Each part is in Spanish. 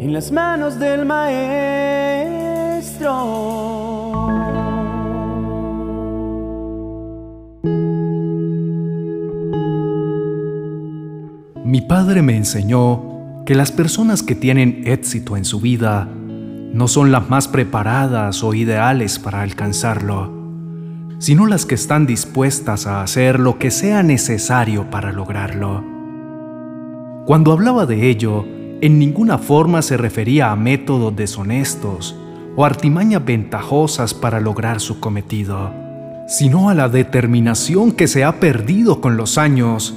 en las manos del Maestro. Mi padre me enseñó que las personas que tienen éxito en su vida no son las más preparadas o ideales para alcanzarlo, sino las que están dispuestas a hacer lo que sea necesario para lograrlo. Cuando hablaba de ello, en ninguna forma se refería a métodos deshonestos o artimañas ventajosas para lograr su cometido, sino a la determinación que se ha perdido con los años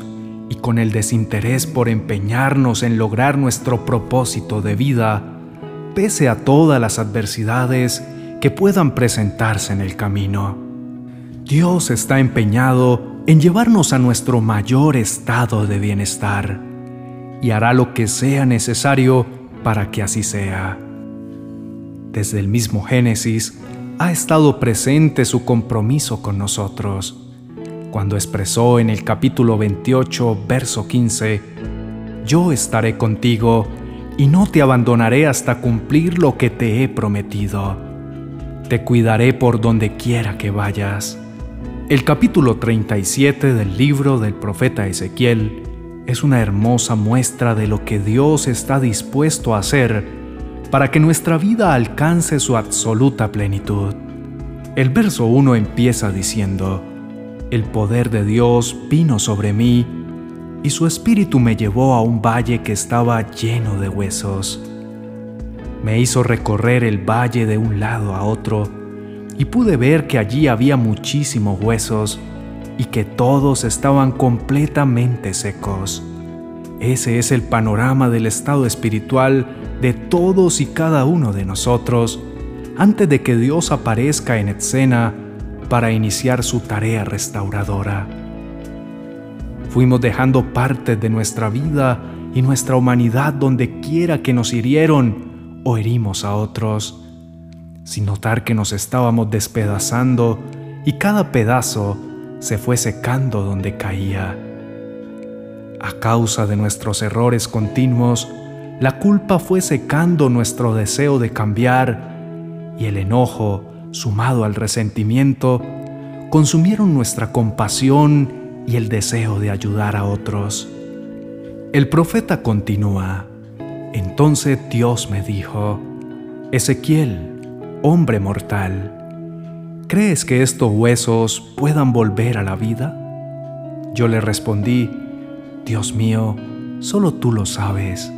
y con el desinterés por empeñarnos en lograr nuestro propósito de vida, pese a todas las adversidades que puedan presentarse en el camino. Dios está empeñado en llevarnos a nuestro mayor estado de bienestar y hará lo que sea necesario para que así sea. Desde el mismo Génesis ha estado presente su compromiso con nosotros, cuando expresó en el capítulo 28, verso 15, Yo estaré contigo y no te abandonaré hasta cumplir lo que te he prometido. Te cuidaré por donde quiera que vayas. El capítulo 37 del libro del profeta Ezequiel es una hermosa muestra de lo que Dios está dispuesto a hacer para que nuestra vida alcance su absoluta plenitud. El verso 1 empieza diciendo, El poder de Dios vino sobre mí y su espíritu me llevó a un valle que estaba lleno de huesos. Me hizo recorrer el valle de un lado a otro y pude ver que allí había muchísimos huesos y que todos estaban completamente secos. Ese es el panorama del estado espiritual de todos y cada uno de nosotros antes de que Dios aparezca en escena para iniciar su tarea restauradora. Fuimos dejando parte de nuestra vida y nuestra humanidad donde quiera que nos hirieron o herimos a otros, sin notar que nos estábamos despedazando y cada pedazo se fue secando donde caía. A causa de nuestros errores continuos, la culpa fue secando nuestro deseo de cambiar y el enojo, sumado al resentimiento, consumieron nuestra compasión y el deseo de ayudar a otros. El profeta continúa, entonces Dios me dijo, Ezequiel, hombre mortal, ¿crees que estos huesos puedan volver a la vida? Yo le respondí, Dios mío, solo tú lo sabes.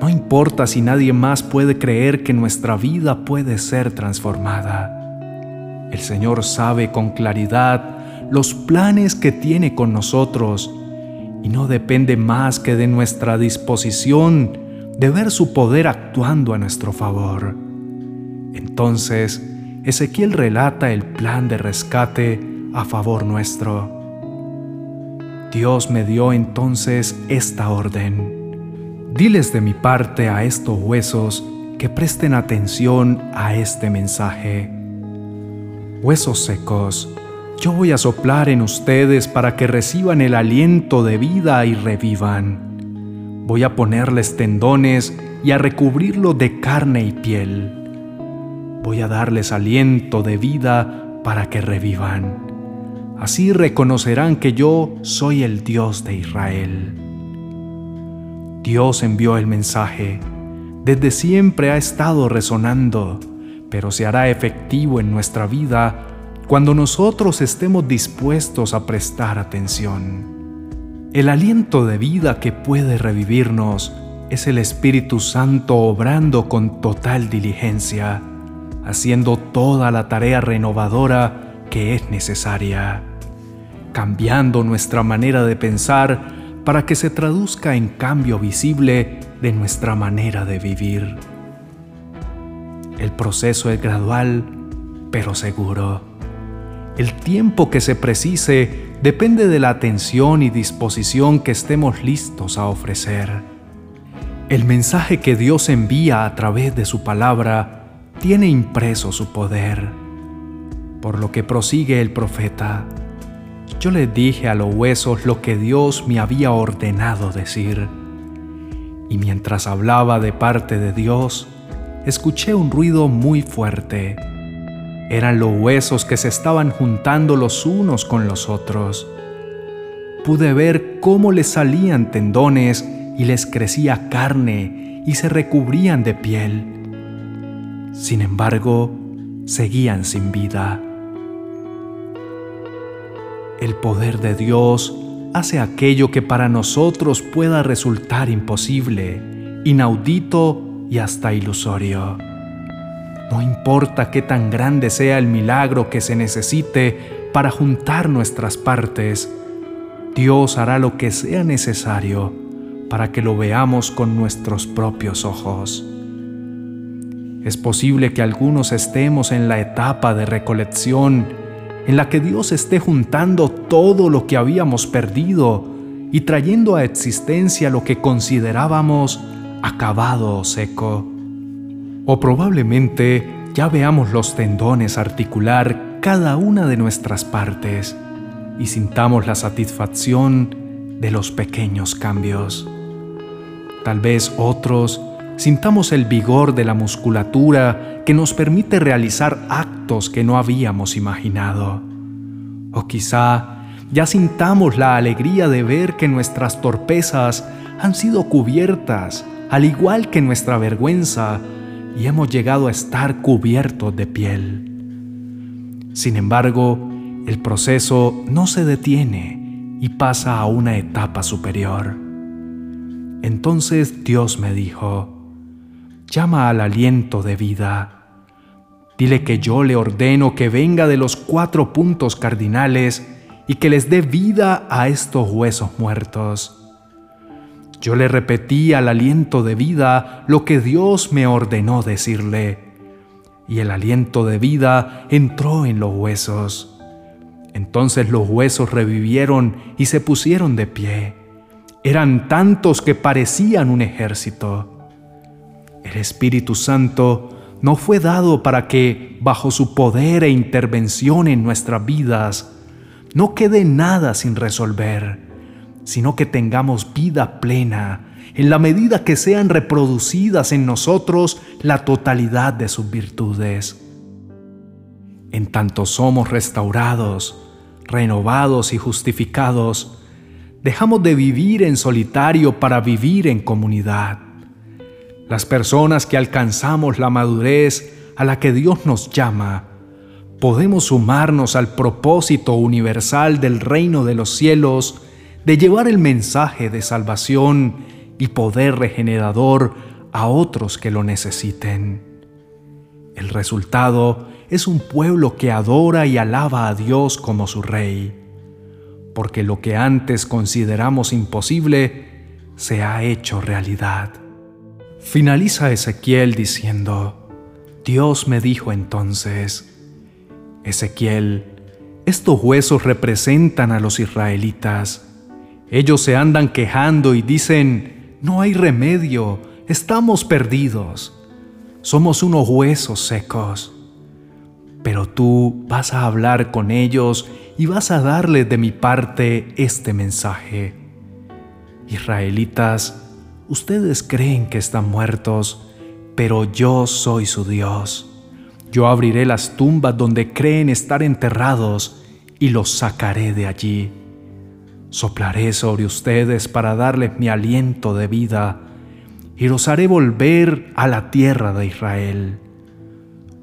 No importa si nadie más puede creer que nuestra vida puede ser transformada. El Señor sabe con claridad los planes que tiene con nosotros y no depende más que de nuestra disposición de ver su poder actuando a nuestro favor. Entonces, Ezequiel relata el plan de rescate a favor nuestro. Dios me dio entonces esta orden. Diles de mi parte a estos huesos que presten atención a este mensaje. Huesos secos, yo voy a soplar en ustedes para que reciban el aliento de vida y revivan. Voy a ponerles tendones y a recubrirlo de carne y piel voy a darles aliento de vida para que revivan. Así reconocerán que yo soy el Dios de Israel. Dios envió el mensaje. Desde siempre ha estado resonando, pero se hará efectivo en nuestra vida cuando nosotros estemos dispuestos a prestar atención. El aliento de vida que puede revivirnos es el Espíritu Santo obrando con total diligencia haciendo toda la tarea renovadora que es necesaria, cambiando nuestra manera de pensar para que se traduzca en cambio visible de nuestra manera de vivir. El proceso es gradual, pero seguro. El tiempo que se precise depende de la atención y disposición que estemos listos a ofrecer. El mensaje que Dios envía a través de su palabra tiene impreso su poder. Por lo que prosigue el profeta, yo le dije a los huesos lo que Dios me había ordenado decir. Y mientras hablaba de parte de Dios, escuché un ruido muy fuerte. Eran los huesos que se estaban juntando los unos con los otros. Pude ver cómo les salían tendones y les crecía carne y se recubrían de piel. Sin embargo, seguían sin vida. El poder de Dios hace aquello que para nosotros pueda resultar imposible, inaudito y hasta ilusorio. No importa qué tan grande sea el milagro que se necesite para juntar nuestras partes, Dios hará lo que sea necesario para que lo veamos con nuestros propios ojos. Es posible que algunos estemos en la etapa de recolección en la que Dios esté juntando todo lo que habíamos perdido y trayendo a existencia lo que considerábamos acabado o seco. O probablemente ya veamos los tendones articular cada una de nuestras partes y sintamos la satisfacción de los pequeños cambios. Tal vez otros sintamos el vigor de la musculatura que nos permite realizar actos que no habíamos imaginado. O quizá ya sintamos la alegría de ver que nuestras torpezas han sido cubiertas, al igual que nuestra vergüenza, y hemos llegado a estar cubiertos de piel. Sin embargo, el proceso no se detiene y pasa a una etapa superior. Entonces Dios me dijo, llama al aliento de vida. Dile que yo le ordeno que venga de los cuatro puntos cardinales y que les dé vida a estos huesos muertos. Yo le repetí al aliento de vida lo que Dios me ordenó decirle, y el aliento de vida entró en los huesos. Entonces los huesos revivieron y se pusieron de pie. Eran tantos que parecían un ejército. El Espíritu Santo no fue dado para que, bajo su poder e intervención en nuestras vidas, no quede nada sin resolver, sino que tengamos vida plena en la medida que sean reproducidas en nosotros la totalidad de sus virtudes. En tanto somos restaurados, renovados y justificados, dejamos de vivir en solitario para vivir en comunidad las personas que alcanzamos la madurez a la que Dios nos llama, podemos sumarnos al propósito universal del reino de los cielos de llevar el mensaje de salvación y poder regenerador a otros que lo necesiten. El resultado es un pueblo que adora y alaba a Dios como su Rey, porque lo que antes consideramos imposible se ha hecho realidad. Finaliza Ezequiel diciendo, Dios me dijo entonces, Ezequiel, estos huesos representan a los israelitas. Ellos se andan quejando y dicen, no hay remedio, estamos perdidos, somos unos huesos secos. Pero tú vas a hablar con ellos y vas a darles de mi parte este mensaje. Israelitas, Ustedes creen que están muertos, pero yo soy su Dios. Yo abriré las tumbas donde creen estar enterrados y los sacaré de allí. Soplaré sobre ustedes para darles mi aliento de vida y los haré volver a la tierra de Israel.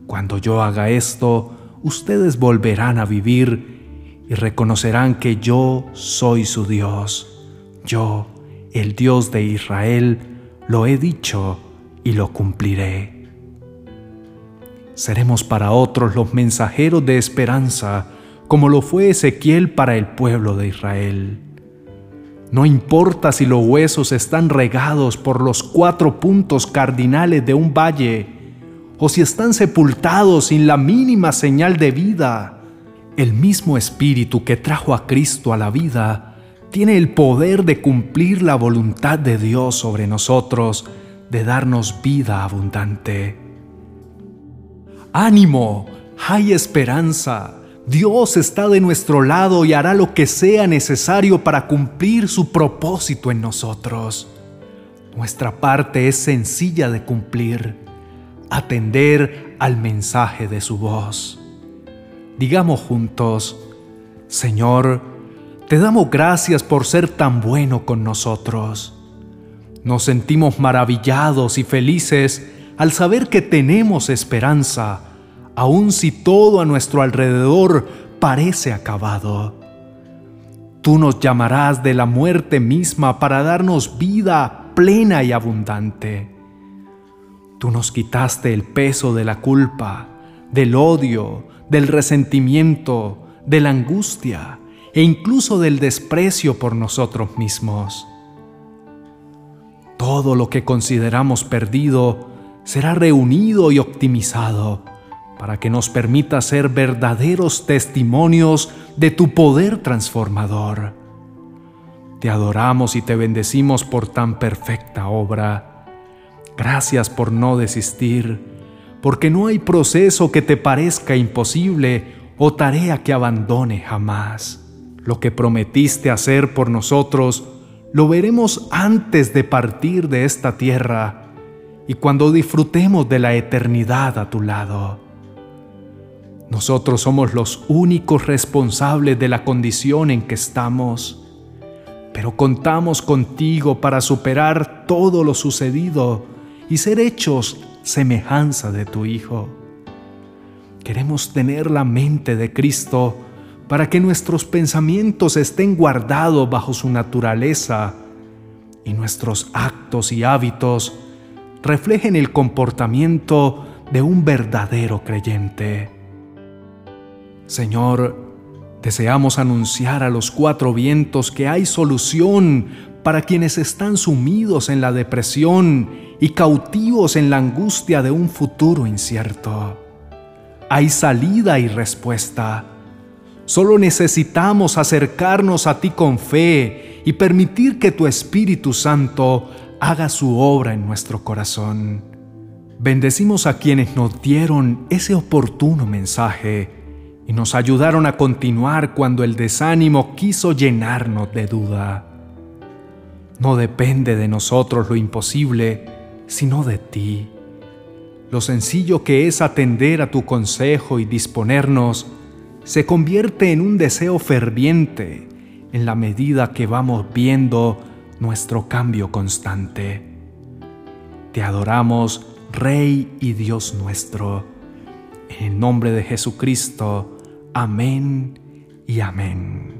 Cuando yo haga esto, ustedes volverán a vivir y reconocerán que yo soy su Dios. Yo el Dios de Israel, lo he dicho y lo cumpliré. Seremos para otros los mensajeros de esperanza, como lo fue Ezequiel para el pueblo de Israel. No importa si los huesos están regados por los cuatro puntos cardinales de un valle, o si están sepultados sin la mínima señal de vida, el mismo Espíritu que trajo a Cristo a la vida tiene el poder de cumplir la voluntad de Dios sobre nosotros, de darnos vida abundante. Ánimo, hay esperanza. Dios está de nuestro lado y hará lo que sea necesario para cumplir su propósito en nosotros. Nuestra parte es sencilla de cumplir, atender al mensaje de su voz. Digamos juntos, Señor, te damos gracias por ser tan bueno con nosotros. Nos sentimos maravillados y felices al saber que tenemos esperanza, aun si todo a nuestro alrededor parece acabado. Tú nos llamarás de la muerte misma para darnos vida plena y abundante. Tú nos quitaste el peso de la culpa, del odio, del resentimiento, de la angustia e incluso del desprecio por nosotros mismos. Todo lo que consideramos perdido será reunido y optimizado para que nos permita ser verdaderos testimonios de tu poder transformador. Te adoramos y te bendecimos por tan perfecta obra. Gracias por no desistir, porque no hay proceso que te parezca imposible o tarea que abandone jamás. Lo que prometiste hacer por nosotros, lo veremos antes de partir de esta tierra y cuando disfrutemos de la eternidad a tu lado. Nosotros somos los únicos responsables de la condición en que estamos, pero contamos contigo para superar todo lo sucedido y ser hechos semejanza de tu Hijo. Queremos tener la mente de Cristo para que nuestros pensamientos estén guardados bajo su naturaleza y nuestros actos y hábitos reflejen el comportamiento de un verdadero creyente. Señor, deseamos anunciar a los cuatro vientos que hay solución para quienes están sumidos en la depresión y cautivos en la angustia de un futuro incierto. Hay salida y respuesta. Solo necesitamos acercarnos a ti con fe y permitir que tu Espíritu Santo haga su obra en nuestro corazón. Bendecimos a quienes nos dieron ese oportuno mensaje y nos ayudaron a continuar cuando el desánimo quiso llenarnos de duda. No depende de nosotros lo imposible, sino de ti. Lo sencillo que es atender a tu consejo y disponernos se convierte en un deseo ferviente en la medida que vamos viendo nuestro cambio constante. Te adoramos, Rey y Dios nuestro. En el nombre de Jesucristo, Amén y amén.